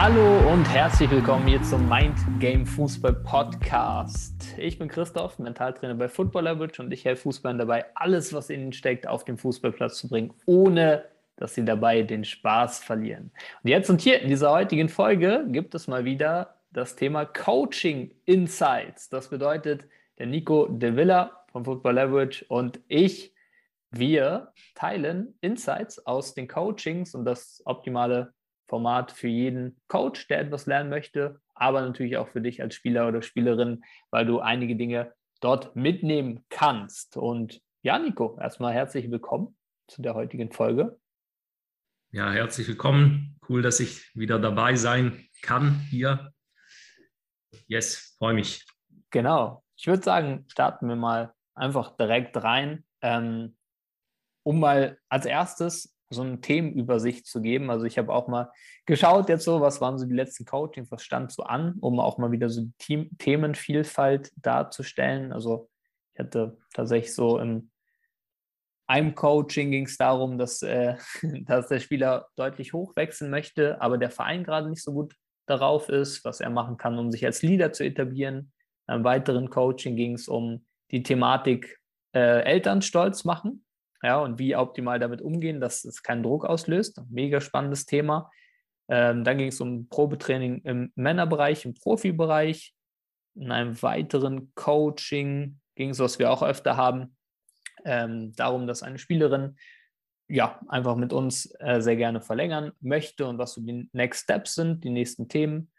Hallo und herzlich willkommen hier zum Mind Game Fußball Podcast. Ich bin Christoph, Mentaltrainer bei Football Leverage und ich helfe Fußballern dabei, alles, was ihnen steckt, auf den Fußballplatz zu bringen, ohne dass sie dabei den Spaß verlieren. Und jetzt und hier in dieser heutigen Folge gibt es mal wieder das Thema Coaching Insights. Das bedeutet, der Nico De Villa von Football Leverage und ich, wir teilen Insights aus den Coachings und das optimale Format für jeden Coach, der etwas lernen möchte, aber natürlich auch für dich als Spieler oder Spielerin, weil du einige Dinge dort mitnehmen kannst. Und ja, Nico, erstmal herzlich willkommen zu der heutigen Folge. Ja, herzlich willkommen. Cool, dass ich wieder dabei sein kann hier. Yes, freue mich. Genau. Ich würde sagen, starten wir mal einfach direkt rein, ähm, um mal als erstes so eine Themenübersicht zu geben. Also ich habe auch mal geschaut jetzt so, was waren so die letzten Coachings, was stand so an, um auch mal wieder so die Team Themenvielfalt darzustellen. Also ich hatte tatsächlich so im einem Coaching ging es darum, dass, äh, dass der Spieler deutlich hochwechseln möchte, aber der Verein gerade nicht so gut darauf ist, was er machen kann, um sich als Leader zu etablieren. Im weiteren Coaching ging es um die Thematik äh, Eltern stolz machen ja, und wie optimal damit umgehen, dass es keinen Druck auslöst. Mega spannendes Thema. Ähm, dann ging es um Probetraining im Männerbereich, im Profibereich. In einem weiteren Coaching ging es, was wir auch öfter haben, ähm, darum, dass eine Spielerin ja einfach mit uns äh, sehr gerne verlängern möchte und was so die Next Steps sind, die nächsten Themen.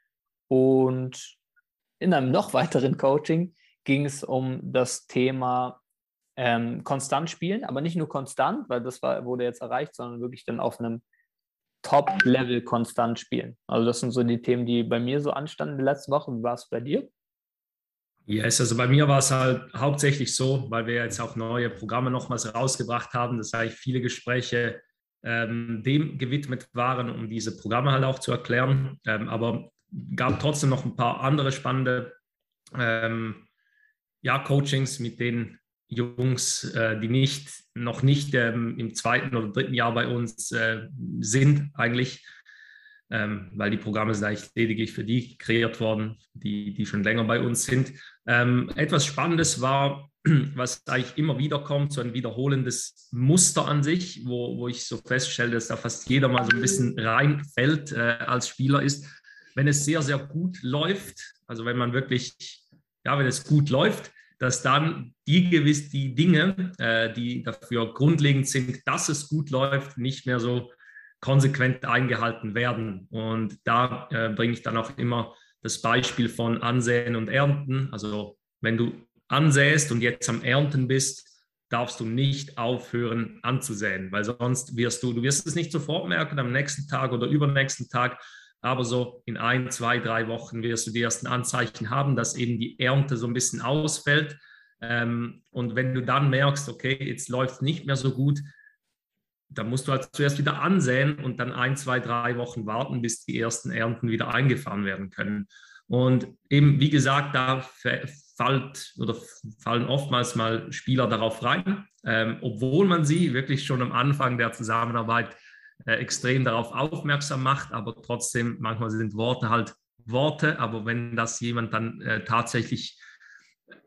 Und in einem noch weiteren Coaching ging es um das Thema ähm, konstant spielen, aber nicht nur konstant, weil das war, wurde jetzt erreicht, sondern wirklich dann auf einem Top-Level konstant spielen. Also das sind so die Themen, die bei mir so anstanden die letzte Woche. Wie war es bei dir? Ja, yes, also bei mir war es halt hauptsächlich so, weil wir jetzt auch neue Programme nochmals rausgebracht haben, dass eigentlich viele Gespräche ähm, dem gewidmet waren, um diese Programme halt auch zu erklären. Ähm, aber gab trotzdem noch ein paar andere spannende ähm, ja, Coachings, mit denen Jungs, äh, die nicht, noch nicht ähm, im zweiten oder dritten Jahr bei uns äh, sind, eigentlich, ähm, weil die Programme sind eigentlich lediglich für die kreiert worden, die, die schon länger bei uns sind. Ähm, etwas Spannendes war, was eigentlich immer wieder kommt, so ein wiederholendes Muster an sich, wo, wo ich so feststelle, dass da fast jeder mal so ein bisschen reinfällt äh, als Spieler ist, wenn es sehr, sehr gut läuft, also wenn man wirklich, ja, wenn es gut läuft, dass dann die gewiss die Dinge, äh, die dafür grundlegend sind, dass es gut läuft, nicht mehr so konsequent eingehalten werden. Und da äh, bringe ich dann auch immer das Beispiel von Ansehen und Ernten. Also wenn du ansäst und jetzt am Ernten bist, darfst du nicht aufhören anzusäen, weil sonst wirst du, du wirst es nicht sofort merken am nächsten Tag oder übernächsten Tag, aber so in ein, zwei, drei Wochen wirst du die ersten Anzeichen haben, dass eben die Ernte so ein bisschen ausfällt. Ähm, und wenn du dann merkst, okay, jetzt läuft es nicht mehr so gut, dann musst du halt zuerst wieder ansehen und dann ein, zwei, drei Wochen warten, bis die ersten Ernten wieder eingefahren werden können. Und eben, wie gesagt, da fällt oder fallen oftmals mal Spieler darauf rein, ähm, obwohl man sie wirklich schon am Anfang der Zusammenarbeit äh, extrem darauf aufmerksam macht, aber trotzdem, manchmal sind Worte halt Worte, aber wenn das jemand dann äh, tatsächlich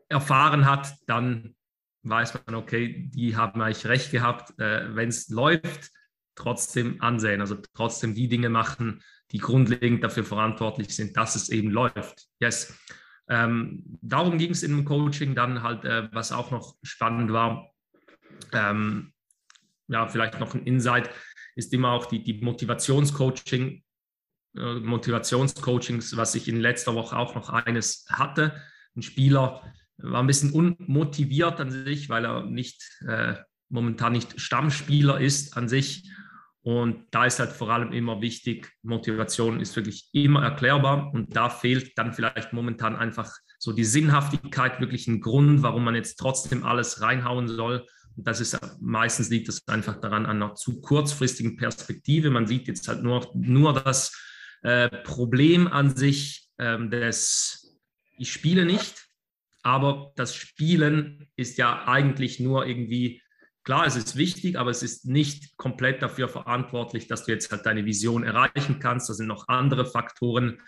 erfahren hat, dann weiß man, okay, die haben eigentlich recht gehabt, äh, wenn es läuft, trotzdem ansehen, also trotzdem die Dinge machen, die grundlegend dafür verantwortlich sind, dass es eben läuft. Yes. Ähm, darum ging es im Coaching dann halt, äh, was auch noch spannend war, ähm, ja, vielleicht noch ein Insight, ist immer auch die, die Motivationscoaching, äh, Motivationscoachings, was ich in letzter Woche auch noch eines hatte. Ein Spieler war ein bisschen unmotiviert an sich, weil er nicht äh, momentan nicht Stammspieler ist an sich. Und da ist halt vor allem immer wichtig, Motivation ist wirklich immer erklärbar und da fehlt dann vielleicht momentan einfach so die Sinnhaftigkeit, wirklich ein Grund, warum man jetzt trotzdem alles reinhauen soll. Das ist meistens liegt das einfach daran an einer zu kurzfristigen Perspektive. Man sieht jetzt halt nur, nur das äh, Problem an sich ähm, des, ich spiele nicht, aber das Spielen ist ja eigentlich nur irgendwie klar, es ist wichtig, aber es ist nicht komplett dafür verantwortlich, dass du jetzt halt deine Vision erreichen kannst. Da sind noch andere Faktoren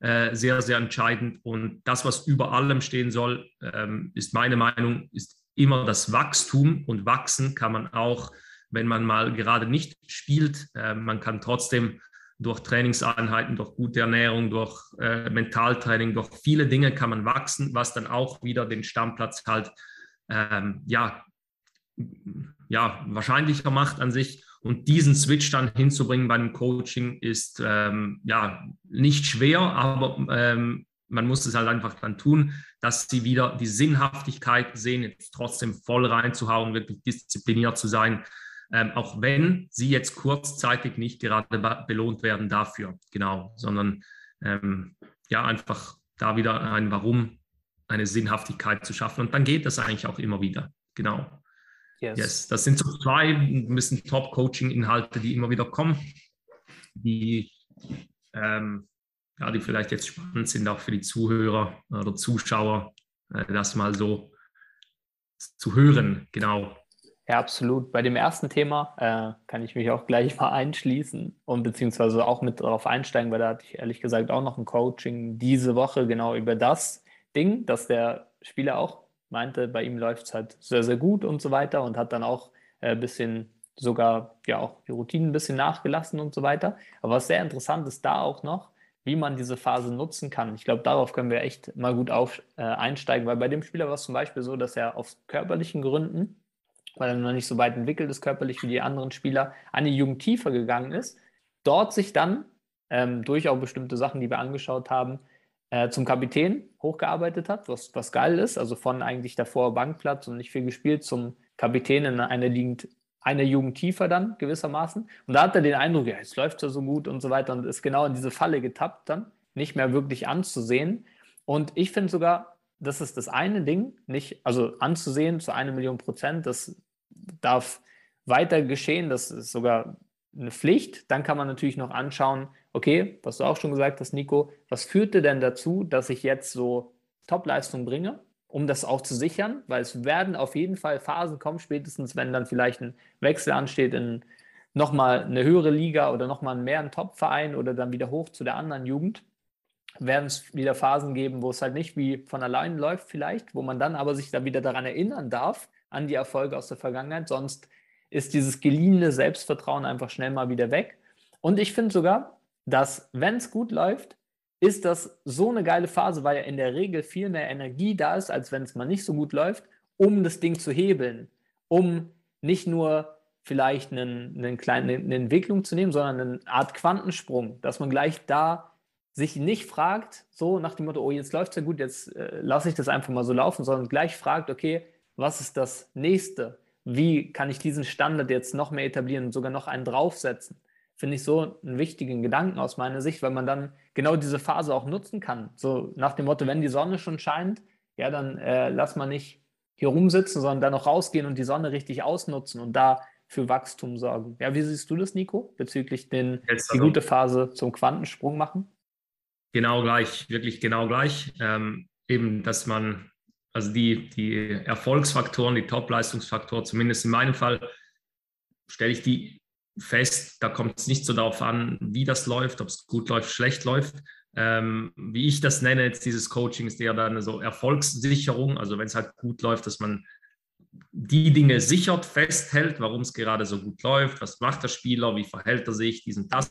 äh, sehr, sehr entscheidend. Und das, was über allem stehen soll, ähm, ist meine Meinung, ist immer das Wachstum. Und wachsen kann man auch, wenn man mal gerade nicht spielt. Äh, man kann trotzdem durch Trainingseinheiten, durch gute Ernährung, durch äh, Mentaltraining, durch viele Dinge kann man wachsen, was dann auch wieder den Stammplatz halt ähm, ja, ja, wahrscheinlicher macht an sich. Und diesen Switch dann hinzubringen beim Coaching ist ähm, ja nicht schwer, aber ähm, man muss es halt einfach dann tun, dass sie wieder die Sinnhaftigkeit sehen, jetzt trotzdem voll reinzuhauen, wirklich diszipliniert zu sein, ähm, auch wenn sie jetzt kurzzeitig nicht gerade belohnt werden dafür, genau, sondern ähm, ja, einfach da wieder ein Warum, eine Sinnhaftigkeit zu schaffen. Und dann geht das eigentlich auch immer wieder, genau. Yes. yes. Das sind so zwei ein bisschen Top-Coaching-Inhalte, die immer wieder kommen, die, ähm, ja, die vielleicht jetzt spannend sind, auch für die Zuhörer oder Zuschauer, äh, das mal so zu hören. Genau. Ja, absolut. Bei dem ersten Thema äh, kann ich mich auch gleich mal einschließen und beziehungsweise auch mit darauf einsteigen, weil da hatte ich ehrlich gesagt auch noch ein Coaching diese Woche genau über das Ding, dass der Spieler auch meinte, bei ihm läuft es halt sehr, sehr gut und so weiter und hat dann auch ein äh, bisschen sogar ja auch die Routinen ein bisschen nachgelassen und so weiter. Aber was sehr interessant ist da auch noch, wie man diese Phase nutzen kann. Ich glaube, darauf können wir echt mal gut auf, äh, einsteigen, weil bei dem Spieler war es zum Beispiel so, dass er aus körperlichen Gründen, weil er noch nicht so weit entwickelt ist körperlich wie die anderen Spieler, eine Jugend tiefer gegangen ist, dort sich dann ähm, durch auch bestimmte Sachen, die wir angeschaut haben, äh, zum Kapitän hochgearbeitet hat, was, was geil ist. Also von eigentlich davor Bankplatz und nicht viel gespielt zum Kapitän in einer Jugend, eine Jugend tiefer dann gewissermaßen. Und da hat er den Eindruck, ja, jetzt läuft ja so gut und so weiter und ist genau in diese Falle getappt dann, nicht mehr wirklich anzusehen. Und ich finde sogar, das ist das eine Ding, nicht, also anzusehen zu einer Million Prozent, das darf weiter geschehen, das ist sogar eine Pflicht. Dann kann man natürlich noch anschauen, okay, was du auch schon gesagt hast, Nico, was führte denn dazu, dass ich jetzt so Topleistung bringe, um das auch zu sichern? Weil es werden auf jeden Fall Phasen kommen, spätestens wenn dann vielleicht ein Wechsel ansteht in nochmal eine höhere Liga oder nochmal mehr einen Top-Verein oder dann wieder hoch zu der anderen Jugend, werden es wieder Phasen geben, wo es halt nicht wie von allein läuft vielleicht, wo man dann aber sich da wieder daran erinnern darf, an die Erfolge aus der Vergangenheit, sonst ist dieses geliehene Selbstvertrauen einfach schnell mal wieder weg. Und ich finde sogar, dass wenn es gut läuft, ist das so eine geile Phase, weil ja in der Regel viel mehr Energie da ist, als wenn es mal nicht so gut läuft, um das Ding zu hebeln, um nicht nur vielleicht einen, einen kleinen, eine Entwicklung zu nehmen, sondern eine Art Quantensprung, dass man gleich da sich nicht fragt, so nach dem Motto, oh, jetzt läuft es ja gut, jetzt äh, lasse ich das einfach mal so laufen, sondern gleich fragt, okay, was ist das nächste? Wie kann ich diesen Standard jetzt noch mehr etablieren und sogar noch einen draufsetzen? Finde ich so einen wichtigen Gedanken aus meiner Sicht, weil man dann genau diese Phase auch nutzen kann. So nach dem Motto, wenn die Sonne schon scheint, ja, dann äh, lass mal nicht hier rumsitzen, sondern dann noch rausgehen und die Sonne richtig ausnutzen und da für Wachstum sorgen. Ja, wie siehst du das, Nico, bezüglich den, Jetzt die also, gute Phase zum Quantensprung machen? Genau gleich, wirklich genau gleich. Ähm, eben, dass man, also die, die Erfolgsfaktoren, die Top-Leistungsfaktoren, zumindest in meinem Fall, stelle ich die fest. Da kommt es nicht so darauf an, wie das läuft, ob es gut läuft, schlecht läuft. Ähm, wie ich das nenne, jetzt dieses Coaching ist eher dann so Erfolgssicherung. Also wenn es halt gut läuft, dass man die Dinge sichert, festhält, warum es gerade so gut läuft, was macht der Spieler, wie verhält er sich, diesen, das.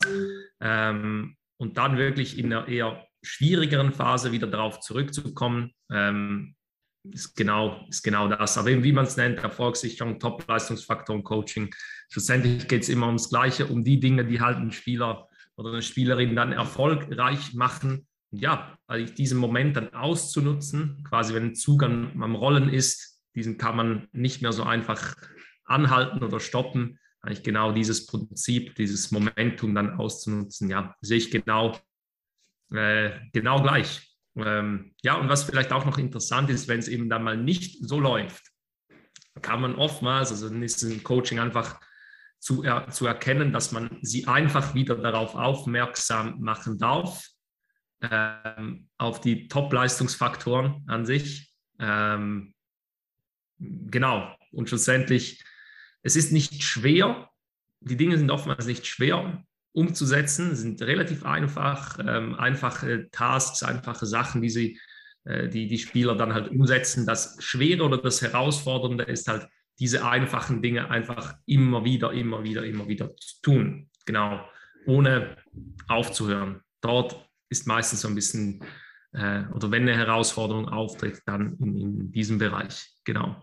Ähm, und dann wirklich in einer eher schwierigeren Phase wieder darauf zurückzukommen, ähm, ist, genau, ist genau das. Aber eben, wie man es nennt, Erfolgssicherung, Top-Leistungsfaktoren, Coaching, schlussendlich geht es immer ums Gleiche, um die Dinge, die halt einen Spieler oder eine Spielerin dann erfolgreich machen. Ja, also diesen Moment dann auszunutzen, quasi wenn ein Zug am, am Rollen ist, diesen kann man nicht mehr so einfach anhalten oder stoppen. Eigentlich genau dieses Prinzip, dieses Momentum dann auszunutzen, ja, sehe ich genau, äh, genau gleich. Ähm, ja, und was vielleicht auch noch interessant ist, wenn es eben dann mal nicht so läuft, kann man oftmals, also ist ein Coaching einfach zu, er, zu erkennen, dass man sie einfach wieder darauf aufmerksam machen darf, ähm, auf die Top-Leistungsfaktoren an sich. Ähm, genau, und schlussendlich es ist nicht schwer, die Dinge sind oftmals nicht schwer umzusetzen, sind relativ einfach, ähm, einfache Tasks, einfache Sachen, die sie, äh, die, die Spieler dann halt umsetzen. Das Schwere oder das Herausfordernde ist halt, diese einfachen Dinge einfach immer wieder, immer wieder, immer wieder zu tun. Genau, ohne aufzuhören. Dort ist meistens so ein bisschen, äh, oder wenn eine Herausforderung auftritt, dann in, in diesem Bereich. Genau.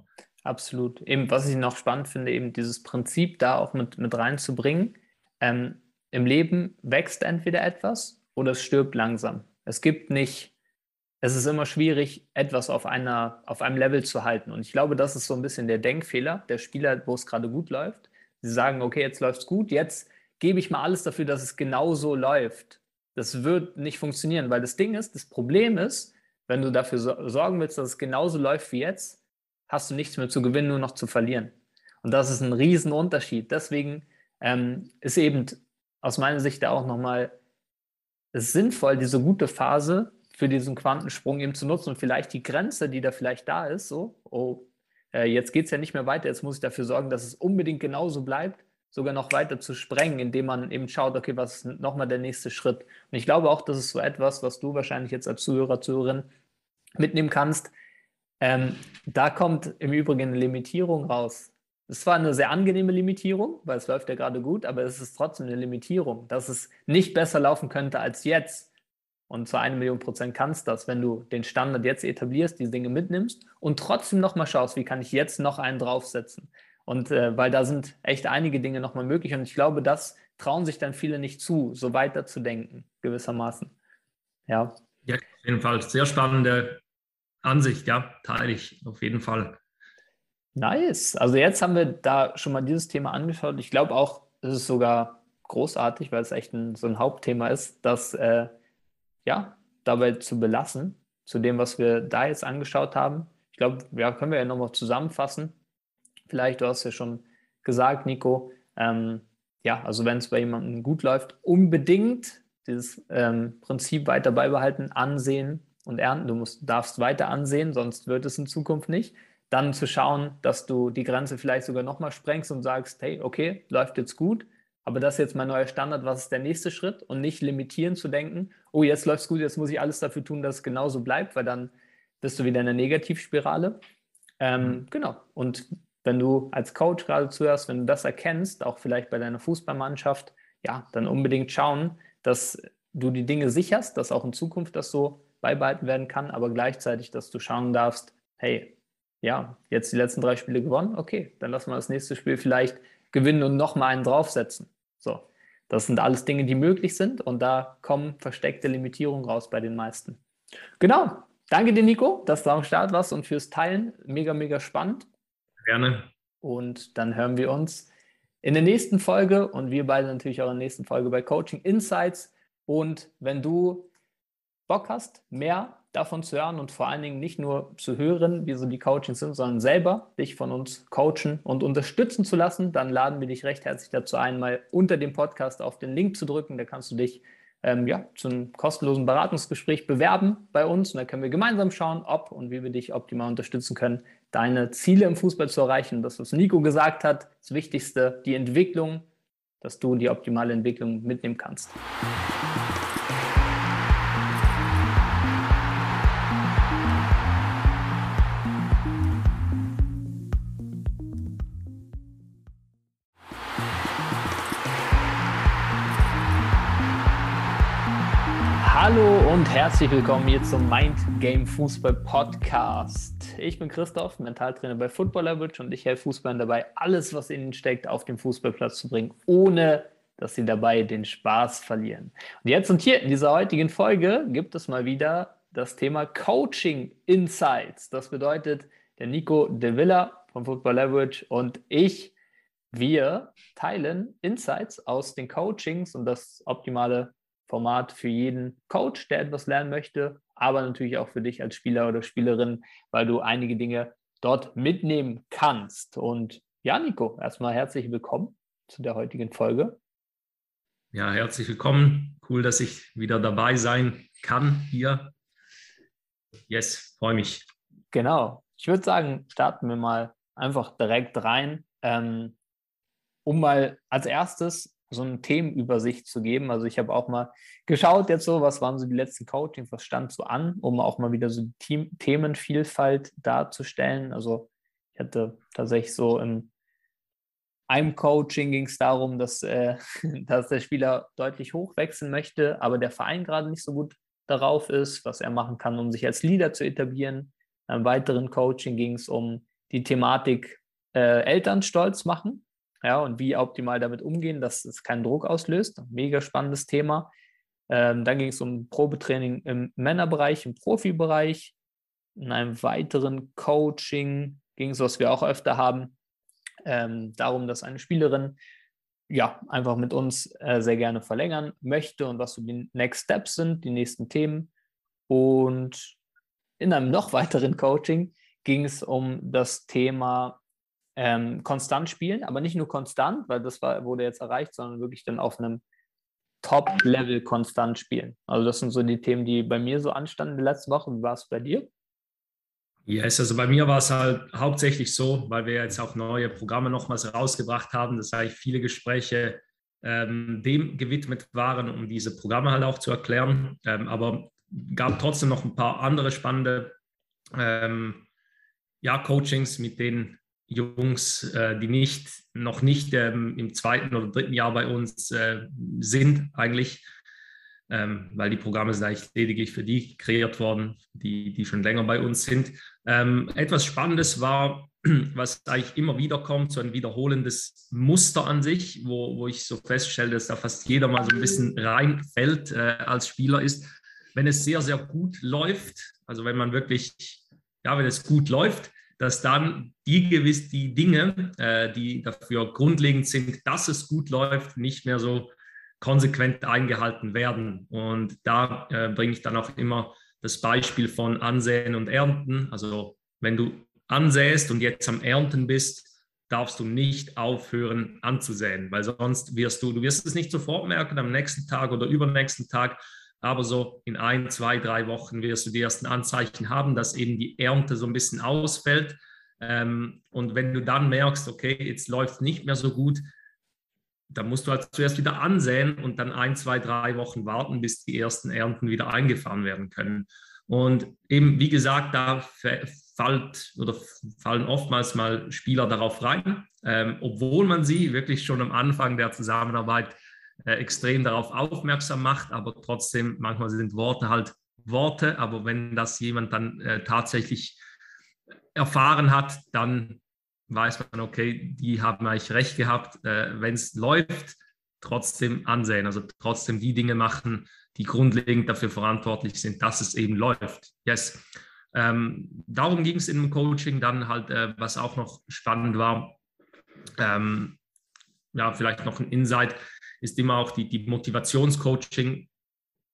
Absolut. Eben, was ich noch spannend finde, eben dieses Prinzip da auch mit, mit reinzubringen. Ähm, Im Leben wächst entweder etwas oder es stirbt langsam. Es gibt nicht, es ist immer schwierig, etwas auf, einer, auf einem Level zu halten. Und ich glaube, das ist so ein bisschen der Denkfehler der Spieler, wo es gerade gut läuft. Sie sagen, okay, jetzt läuft es gut, jetzt gebe ich mal alles dafür, dass es genauso läuft. Das wird nicht funktionieren, weil das Ding ist, das Problem ist, wenn du dafür sorgen willst, dass es genauso läuft wie jetzt, hast du nichts mehr zu gewinnen, nur noch zu verlieren. Und das ist ein Riesenunterschied. Deswegen ähm, ist eben aus meiner Sicht auch nochmal sinnvoll, diese gute Phase für diesen Quantensprung eben zu nutzen und vielleicht die Grenze, die da vielleicht da ist, so, oh, äh, jetzt geht es ja nicht mehr weiter, jetzt muss ich dafür sorgen, dass es unbedingt genauso bleibt, sogar noch weiter zu sprengen, indem man eben schaut, okay, was ist nochmal der nächste Schritt? Und ich glaube auch, das ist so etwas, was du wahrscheinlich jetzt als Zuhörer, Zuhörerin mitnehmen kannst, ähm, da kommt im Übrigen eine Limitierung raus. Es zwar eine sehr angenehme Limitierung, weil es läuft ja gerade gut, aber es ist trotzdem eine Limitierung, dass es nicht besser laufen könnte als jetzt. Und zu einer Million Prozent kannst das, wenn du den Standard jetzt etablierst, die Dinge mitnimmst und trotzdem nochmal schaust, wie kann ich jetzt noch einen draufsetzen. Und äh, weil da sind echt einige Dinge nochmal möglich und ich glaube, das trauen sich dann viele nicht zu, so weiter zu denken, gewissermaßen. Ja. Ja, auf jeden Fall sehr spannende Ansicht, ja, teile ich auf jeden Fall. Nice. Also jetzt haben wir da schon mal dieses Thema angeschaut. Ich glaube auch, es ist sogar großartig, weil es echt ein, so ein Hauptthema ist, das äh, ja dabei zu belassen, zu dem, was wir da jetzt angeschaut haben. Ich glaube, ja, können wir ja nochmal zusammenfassen. Vielleicht, du hast ja schon gesagt, Nico, ähm, ja, also wenn es bei jemandem gut läuft, unbedingt dieses ähm, Prinzip weiter beibehalten, ansehen, und ernten. Du musst, darfst weiter ansehen, sonst wird es in Zukunft nicht. Dann zu schauen, dass du die Grenze vielleicht sogar nochmal sprengst und sagst, hey, okay, läuft jetzt gut, aber das ist jetzt mein neuer Standard, was ist der nächste Schritt? Und nicht limitieren zu denken, oh, jetzt läuft es gut, jetzt muss ich alles dafür tun, dass es genauso bleibt, weil dann bist du wieder in der Negativspirale. Ähm, mhm. Genau. Und wenn du als Coach gerade zuhörst, wenn du das erkennst, auch vielleicht bei deiner Fußballmannschaft, ja, dann unbedingt schauen, dass du die Dinge sicherst, dass auch in Zukunft das so beibehalten werden kann, aber gleichzeitig, dass du schauen darfst, hey, ja, jetzt die letzten drei Spiele gewonnen, okay, dann lassen wir das nächste Spiel vielleicht gewinnen und nochmal einen draufsetzen. So, das sind alles Dinge, die möglich sind und da kommen versteckte Limitierungen raus bei den meisten. Genau, danke dir, Nico, dass du am Start warst und fürs Teilen. Mega, mega spannend. Gerne. Und dann hören wir uns in der nächsten Folge und wir beide natürlich auch in der nächsten Folge bei Coaching Insights. Und wenn du Bock hast, mehr davon zu hören und vor allen Dingen nicht nur zu hören, wie so die Coachings sind, sondern selber dich von uns coachen und unterstützen zu lassen, dann laden wir dich recht herzlich dazu ein, mal unter dem Podcast auf den Link zu drücken. Da kannst du dich ähm, ja, zu einem kostenlosen Beratungsgespräch bewerben bei uns und da können wir gemeinsam schauen, ob und wie wir dich optimal unterstützen können, deine Ziele im Fußball zu erreichen. Das, was Nico gesagt hat, das Wichtigste, die Entwicklung, dass du die optimale Entwicklung mitnehmen kannst. Hallo und herzlich willkommen hier zum Mind Game Fußball Podcast. Ich bin Christoph, Mentaltrainer bei Football Leverage und ich helfe Fußballern dabei, alles, was ihnen steckt, auf den Fußballplatz zu bringen, ohne dass sie dabei den Spaß verlieren. Und jetzt und hier in dieser heutigen Folge gibt es mal wieder das Thema Coaching Insights. Das bedeutet, der Nico De Villa von Football Leverage und ich, wir teilen Insights aus den Coachings und das optimale Format für jeden Coach, der etwas lernen möchte, aber natürlich auch für dich als Spieler oder Spielerin, weil du einige Dinge dort mitnehmen kannst. Und ja, Nico, erstmal herzlich willkommen zu der heutigen Folge. Ja, herzlich willkommen. Cool, dass ich wieder dabei sein kann hier. Yes, freue mich. Genau. Ich würde sagen, starten wir mal einfach direkt rein. Ähm, um mal als erstes so eine Themenübersicht zu geben. Also ich habe auch mal geschaut jetzt so, was waren so die letzten Coachings, was stand so an, um auch mal wieder so die Team Themenvielfalt darzustellen. Also ich hatte tatsächlich so im einem Coaching ging es darum, dass, äh, dass der Spieler deutlich hochwechseln möchte, aber der Verein gerade nicht so gut darauf ist, was er machen kann, um sich als Leader zu etablieren. Im weiteren Coaching ging es um die Thematik äh, Eltern stolz machen ja, und wie optimal damit umgehen, dass es keinen Druck auslöst. Mega spannendes Thema. Ähm, dann ging es um Probetraining im Männerbereich, im Profibereich. In einem weiteren Coaching ging es, was wir auch öfter haben, ähm, darum, dass eine Spielerin ja einfach mit uns äh, sehr gerne verlängern möchte und was so die Next Steps sind, die nächsten Themen. Und in einem noch weiteren Coaching ging es um das Thema ähm, konstant spielen, aber nicht nur konstant, weil das war, wurde jetzt erreicht, sondern wirklich dann auf einem Top-Level konstant spielen. Also das sind so die Themen, die bei mir so anstanden die letzte Woche. Wie war es bei dir? Yes, also bei mir war es halt hauptsächlich so, weil wir jetzt auch neue Programme nochmals rausgebracht haben, dass eigentlich viele Gespräche ähm, dem gewidmet waren, um diese Programme halt auch zu erklären. Ähm, aber gab trotzdem noch ein paar andere spannende ähm, ja, Coachings mit den Jungs, äh, die nicht, noch nicht ähm, im zweiten oder dritten Jahr bei uns äh, sind eigentlich, ähm, weil die Programme sind eigentlich lediglich für die kreiert worden, die, die schon länger bei uns sind. Ähm, etwas Spannendes war, was eigentlich immer wieder kommt, so ein wiederholendes Muster an sich, wo, wo ich so feststelle, dass da fast jeder mal so ein bisschen reinfällt äh, als Spieler ist, wenn es sehr, sehr gut läuft, also wenn man wirklich, ja, wenn es gut läuft, dass dann die gewiss die Dinge, äh, die dafür grundlegend sind, dass es gut läuft, nicht mehr so konsequent eingehalten werden. Und da äh, bringe ich dann auch immer das Beispiel von Ansehen und Ernten. Also wenn du ansäst und jetzt am Ernten bist, darfst du nicht aufhören anzusäen, weil sonst wirst du, du wirst es nicht sofort merken am nächsten Tag oder übernächsten Tag, aber so in ein, zwei, drei Wochen wirst du die ersten Anzeichen haben, dass eben die Ernte so ein bisschen ausfällt. Ähm, und wenn du dann merkst, okay, jetzt läuft es nicht mehr so gut, dann musst du halt zuerst wieder ansehen und dann ein, zwei, drei Wochen warten, bis die ersten Ernten wieder eingefahren werden können. Und eben, wie gesagt, da fällt oder fallen oftmals mal Spieler darauf rein, ähm, obwohl man sie wirklich schon am Anfang der Zusammenarbeit äh, extrem darauf aufmerksam macht, aber trotzdem, manchmal sind Worte halt Worte, aber wenn das jemand dann äh, tatsächlich erfahren hat, dann weiß man, okay, die haben eigentlich recht gehabt, äh, wenn es läuft, trotzdem ansehen, also trotzdem die Dinge machen, die grundlegend dafür verantwortlich sind, dass es eben läuft. Yes. Ähm, darum ging es im Coaching dann halt, äh, was auch noch spannend war, ähm, ja, vielleicht noch ein Insight, ist immer auch die, die Motivationscoaching,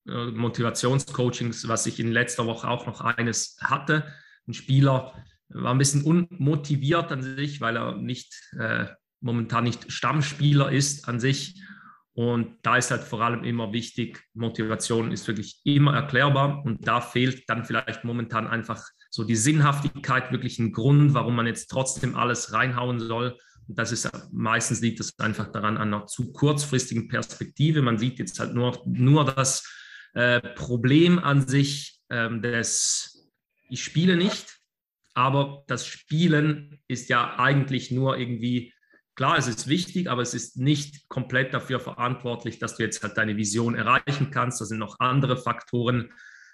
äh, Motivationscoachings, was ich in letzter Woche auch noch eines hatte. Ein Spieler war ein bisschen unmotiviert an sich, weil er nicht äh, momentan nicht Stammspieler ist an sich. Und da ist halt vor allem immer wichtig, Motivation ist wirklich immer erklärbar und da fehlt dann vielleicht momentan einfach so die Sinnhaftigkeit, wirklich ein Grund, warum man jetzt trotzdem alles reinhauen soll das ist meistens liegt das einfach daran an einer zu kurzfristigen Perspektive. Man sieht jetzt halt nur, nur das äh, Problem an sich ähm, ich spiele nicht, aber das Spielen ist ja eigentlich nur irgendwie, klar, es ist wichtig, aber es ist nicht komplett dafür verantwortlich, dass du jetzt halt deine Vision erreichen kannst. Da sind noch andere Faktoren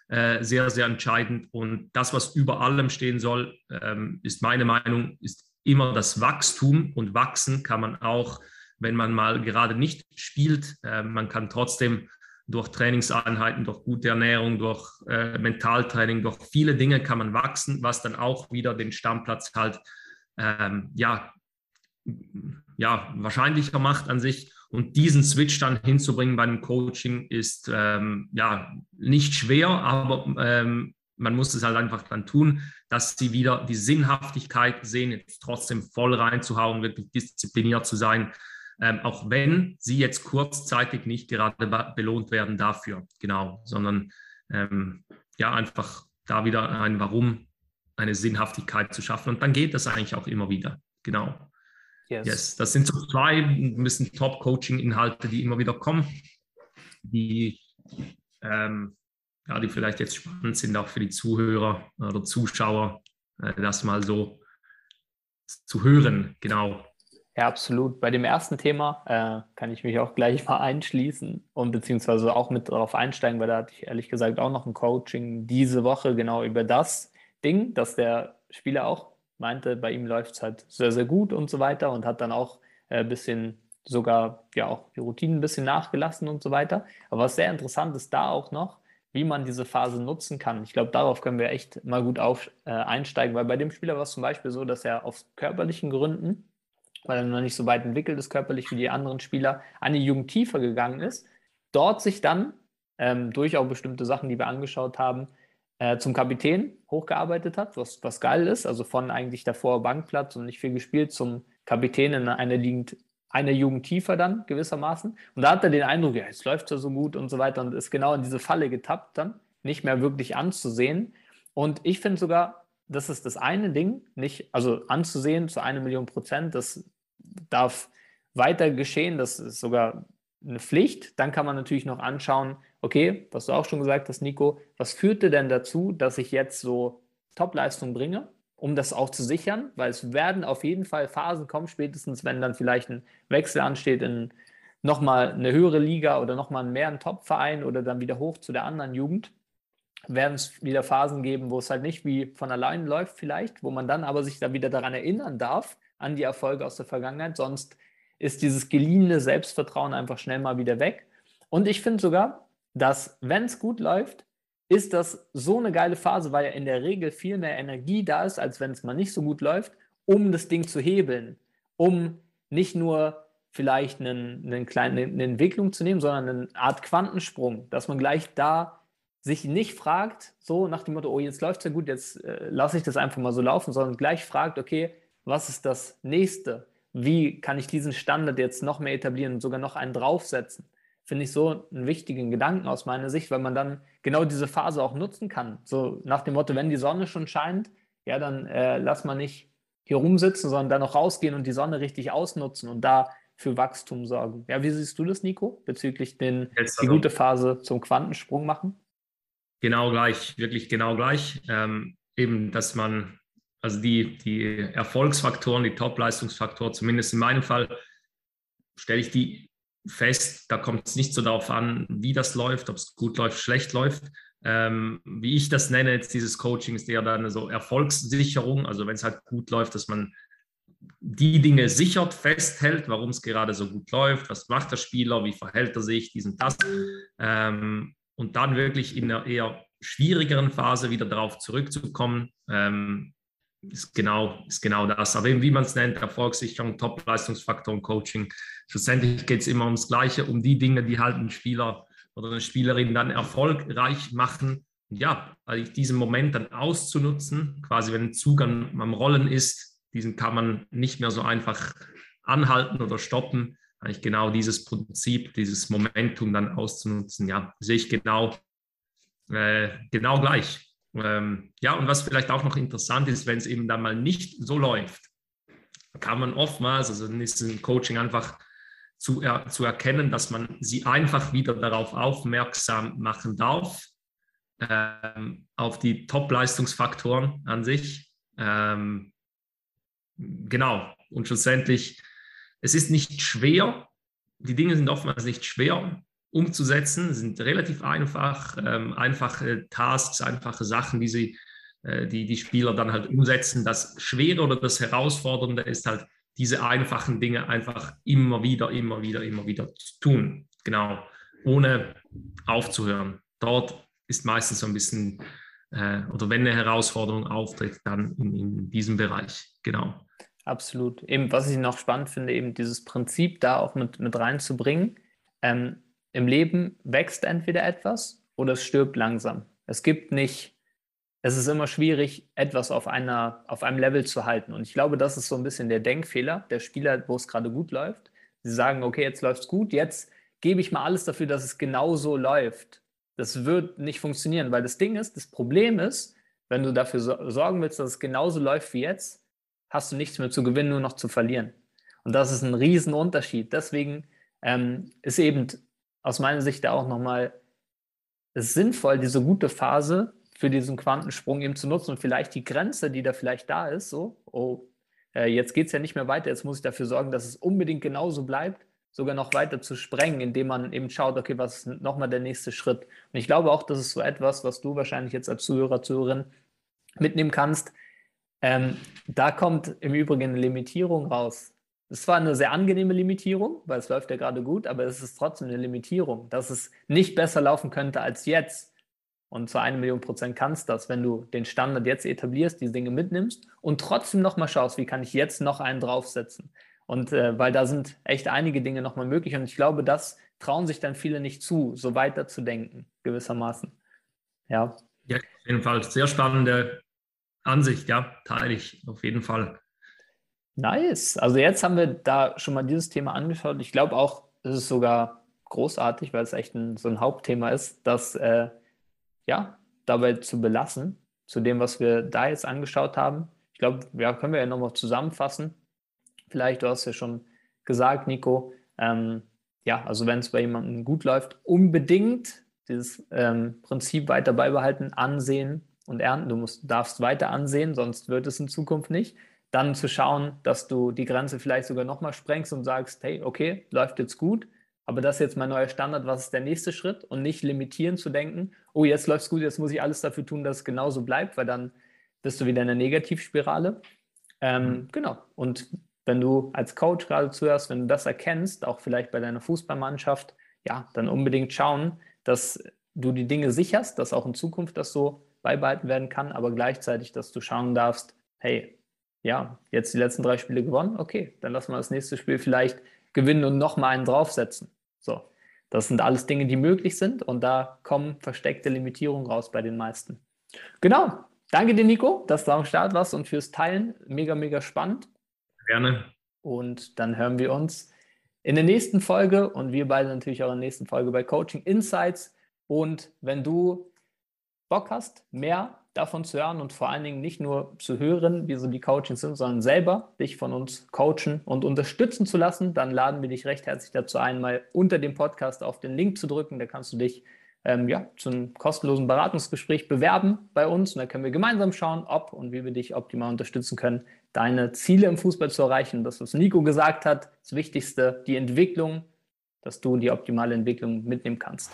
äh, sehr, sehr entscheidend. Und das, was über allem stehen soll, ähm, ist meine Meinung, ist immer das Wachstum und wachsen kann man auch, wenn man mal gerade nicht spielt. Äh, man kann trotzdem durch Trainingseinheiten, durch gute Ernährung, durch äh, Mentaltraining, durch viele Dinge kann man wachsen, was dann auch wieder den Stammplatz halt ähm, ja, ja, wahrscheinlicher macht an sich. Und diesen Switch dann hinzubringen beim Coaching ist ähm, ja nicht schwer, aber ähm, man muss es halt einfach dann tun, dass sie wieder die Sinnhaftigkeit sehen, jetzt trotzdem voll reinzuhauen, wirklich diszipliniert zu sein, ähm, auch wenn sie jetzt kurzzeitig nicht gerade belohnt werden dafür, genau, sondern ähm, ja, einfach da wieder ein Warum, eine Sinnhaftigkeit zu schaffen. Und dann geht das eigentlich auch immer wieder, genau. Yes. yes. Das sind so zwei ein bisschen Top-Coaching-Inhalte, die immer wieder kommen, die, ähm, ja, die vielleicht jetzt spannend sind, auch für die Zuhörer oder Zuschauer, äh, das mal so zu hören. Genau. Ja, absolut. Bei dem ersten Thema äh, kann ich mich auch gleich mal einschließen und beziehungsweise auch mit darauf einsteigen, weil da hatte ich ehrlich gesagt auch noch ein Coaching diese Woche genau über das Ding, dass der Spieler auch meinte, bei ihm läuft es halt sehr, sehr gut und so weiter und hat dann auch ein äh, bisschen sogar ja auch die Routinen ein bisschen nachgelassen und so weiter. Aber was sehr interessant ist da auch noch, wie man diese Phase nutzen kann. Ich glaube, darauf können wir echt mal gut auf, äh, einsteigen, weil bei dem Spieler war es zum Beispiel so, dass er aus körperlichen Gründen weil er noch nicht so weit entwickelt ist körperlich wie die anderen Spieler, eine Jugend tiefer gegangen ist, dort sich dann ähm, durch auch bestimmte Sachen, die wir angeschaut haben, äh, zum Kapitän hochgearbeitet hat, was, was geil ist, also von eigentlich davor Bankplatz und nicht viel gespielt zum Kapitän in einer Jugend, eine Jugend tiefer dann gewissermaßen. Und da hat er den Eindruck, ja, jetzt läuft er so gut und so weiter und ist genau in diese Falle getappt dann, nicht mehr wirklich anzusehen. Und ich finde sogar, das ist das eine Ding, nicht, also anzusehen zu einer Million Prozent, das darf weiter geschehen, das ist sogar eine Pflicht. Dann kann man natürlich noch anschauen, okay, was du auch schon gesagt hast, Nico, was führte denn dazu, dass ich jetzt so Topleistung bringe, um das auch zu sichern, weil es werden auf jeden Fall Phasen kommen, spätestens wenn dann vielleicht ein Wechsel ansteht in nochmal eine höhere Liga oder nochmal mehr ein Top-Verein oder dann wieder hoch zu der anderen Jugend werden es wieder Phasen geben, wo es halt nicht wie von allein läuft vielleicht, wo man dann aber sich da wieder daran erinnern darf, an die Erfolge aus der Vergangenheit. Sonst ist dieses geliehene Selbstvertrauen einfach schnell mal wieder weg. Und ich finde sogar, dass wenn es gut läuft, ist das so eine geile Phase, weil ja in der Regel viel mehr Energie da ist, als wenn es mal nicht so gut läuft, um das Ding zu hebeln, um nicht nur vielleicht einen, einen kleinen, eine Entwicklung zu nehmen, sondern eine Art Quantensprung, dass man gleich da sich nicht fragt, so nach dem Motto, oh, jetzt läuft es ja gut, jetzt äh, lasse ich das einfach mal so laufen, sondern gleich fragt, okay, was ist das nächste? Wie kann ich diesen Standard jetzt noch mehr etablieren und sogar noch einen draufsetzen? Finde ich so einen wichtigen Gedanken aus meiner Sicht, weil man dann genau diese Phase auch nutzen kann. So nach dem Motto, wenn die Sonne schon scheint, ja, dann äh, lass mal nicht hier rumsitzen, sondern dann noch rausgehen und die Sonne richtig ausnutzen und da für Wachstum sorgen. Ja, wie siehst du das, Nico, bezüglich den, die gute Phase zum Quantensprung machen? Genau gleich, wirklich genau gleich. Ähm, eben, dass man, also die, die Erfolgsfaktoren, die Top-Leistungsfaktoren, zumindest in meinem Fall, stelle ich die fest, da kommt es nicht so darauf an, wie das läuft, ob es gut läuft, schlecht läuft. Ähm, wie ich das nenne, jetzt dieses Coaching ist eher dann so Erfolgssicherung, also wenn es halt gut läuft, dass man die Dinge sichert, festhält, warum es gerade so gut läuft, was macht der Spieler, wie verhält er sich, diesen, das. Ähm, und dann wirklich in einer eher schwierigeren Phase wieder darauf zurückzukommen, ähm, ist, genau, ist genau das. Aber eben, wie man es nennt, Erfolgssicherung, Top-Leistungsfaktoren, Coaching, schlussendlich geht es immer ums Gleiche, um die Dinge, die halt einen Spieler oder eine Spielerin dann erfolgreich machen. Ja, also diesen Moment dann auszunutzen, quasi wenn ein Zug am, am Rollen ist, diesen kann man nicht mehr so einfach anhalten oder stoppen, eigentlich genau dieses Prinzip, dieses Momentum dann auszunutzen. Ja, sehe ich genau, äh, genau gleich. Ähm, ja, und was vielleicht auch noch interessant ist, wenn es eben dann mal nicht so läuft, kann man oftmals, also dann ist ein Coaching einfach zu, er, zu erkennen, dass man sie einfach wieder darauf aufmerksam machen darf, ähm, auf die Top-Leistungsfaktoren an sich. Ähm, genau, und schlussendlich es ist nicht schwer, die Dinge sind oftmals nicht schwer umzusetzen, sind relativ einfach, ähm, einfache Tasks, einfache Sachen, die sie, äh, die, die Spieler dann halt umsetzen. Das Schwere oder das Herausfordernde ist halt, diese einfachen Dinge einfach immer wieder, immer wieder, immer wieder zu tun. Genau, ohne aufzuhören. Dort ist meistens so ein bisschen, äh, oder wenn eine Herausforderung auftritt, dann in, in diesem Bereich. Genau. Absolut. Eben, was ich noch spannend finde, eben dieses Prinzip da auch mit, mit reinzubringen. Ähm, Im Leben wächst entweder etwas oder es stirbt langsam. Es gibt nicht, es ist immer schwierig, etwas auf, einer, auf einem Level zu halten. Und ich glaube, das ist so ein bisschen der Denkfehler der Spieler, wo es gerade gut läuft. Sie sagen, okay, jetzt läuft es gut, jetzt gebe ich mal alles dafür, dass es genauso läuft. Das wird nicht funktionieren, weil das Ding ist, das Problem ist, wenn du dafür sorgen willst, dass es genauso läuft wie jetzt, hast du nichts mehr zu gewinnen, nur noch zu verlieren. Und das ist ein Riesenunterschied. Deswegen ähm, ist eben aus meiner Sicht auch nochmal sinnvoll, diese gute Phase für diesen Quantensprung eben zu nutzen und vielleicht die Grenze, die da vielleicht da ist, so, oh, äh, jetzt geht es ja nicht mehr weiter, jetzt muss ich dafür sorgen, dass es unbedingt genauso bleibt, sogar noch weiter zu sprengen, indem man eben schaut, okay, was ist nochmal der nächste Schritt? Und ich glaube auch, das ist so etwas, was du wahrscheinlich jetzt als Zuhörer, Zuhörerin mitnehmen kannst. Ähm, da kommt im Übrigen eine Limitierung raus. Es war eine sehr angenehme Limitierung, weil es läuft ja gerade gut, aber es ist trotzdem eine Limitierung, dass es nicht besser laufen könnte als jetzt. Und zu einer Million Prozent kannst das, wenn du den Standard jetzt etablierst, die Dinge mitnimmst und trotzdem nochmal schaust, wie kann ich jetzt noch einen draufsetzen. Und äh, weil da sind echt einige Dinge nochmal möglich. Und ich glaube, das trauen sich dann viele nicht zu, so weiter zu denken, gewissermaßen. Ja. Ja, auf jeden Fall. Sehr spannende Ansicht, ja, teile ich auf jeden Fall. Nice. Also jetzt haben wir da schon mal dieses Thema angeschaut. Ich glaube auch, es ist sogar großartig, weil es echt ein, so ein Hauptthema ist, das äh, ja dabei zu belassen, zu dem, was wir da jetzt angeschaut haben. Ich glaube, ja, können wir ja nochmal zusammenfassen vielleicht, du hast ja schon gesagt, Nico, ähm, ja, also wenn es bei jemandem gut läuft, unbedingt dieses ähm, Prinzip weiter beibehalten, ansehen und ernten. Du musst, darfst weiter ansehen, sonst wird es in Zukunft nicht. Dann zu schauen, dass du die Grenze vielleicht sogar nochmal sprengst und sagst, hey, okay, läuft jetzt gut, aber das ist jetzt mein neuer Standard, was ist der nächste Schritt? Und nicht limitieren zu denken, oh, jetzt läuft es gut, jetzt muss ich alles dafür tun, dass es genauso bleibt, weil dann bist du wieder in der Negativspirale. Ähm, mhm. Genau. Und wenn du als Coach gerade zuhörst, wenn du das erkennst, auch vielleicht bei deiner Fußballmannschaft, ja, dann unbedingt schauen, dass du die Dinge sicherst, dass auch in Zukunft das so beibehalten werden kann, aber gleichzeitig, dass du schauen darfst, hey, ja, jetzt die letzten drei Spiele gewonnen, okay, dann lass mal das nächste Spiel vielleicht gewinnen und nochmal einen draufsetzen. So, das sind alles Dinge, die möglich sind und da kommen versteckte Limitierungen raus bei den meisten. Genau. Danke dir, Nico, dass du am Start warst und fürs Teilen. Mega, mega spannend. Gerne. Und dann hören wir uns in der nächsten Folge und wir beide natürlich auch in der nächsten Folge bei Coaching Insights. Und wenn du Bock hast, mehr davon zu hören und vor allen Dingen nicht nur zu hören, wie so die Coachings sind, sondern selber dich von uns coachen und unterstützen zu lassen, dann laden wir dich recht herzlich dazu ein, mal unter dem Podcast auf den Link zu drücken. Da kannst du dich ähm, ja, zu einem kostenlosen Beratungsgespräch bewerben bei uns und dann können wir gemeinsam schauen, ob und wie wir dich optimal unterstützen können, deine Ziele im Fußball zu erreichen. Das, was Nico gesagt hat, das Wichtigste, die Entwicklung, dass du die optimale Entwicklung mitnehmen kannst.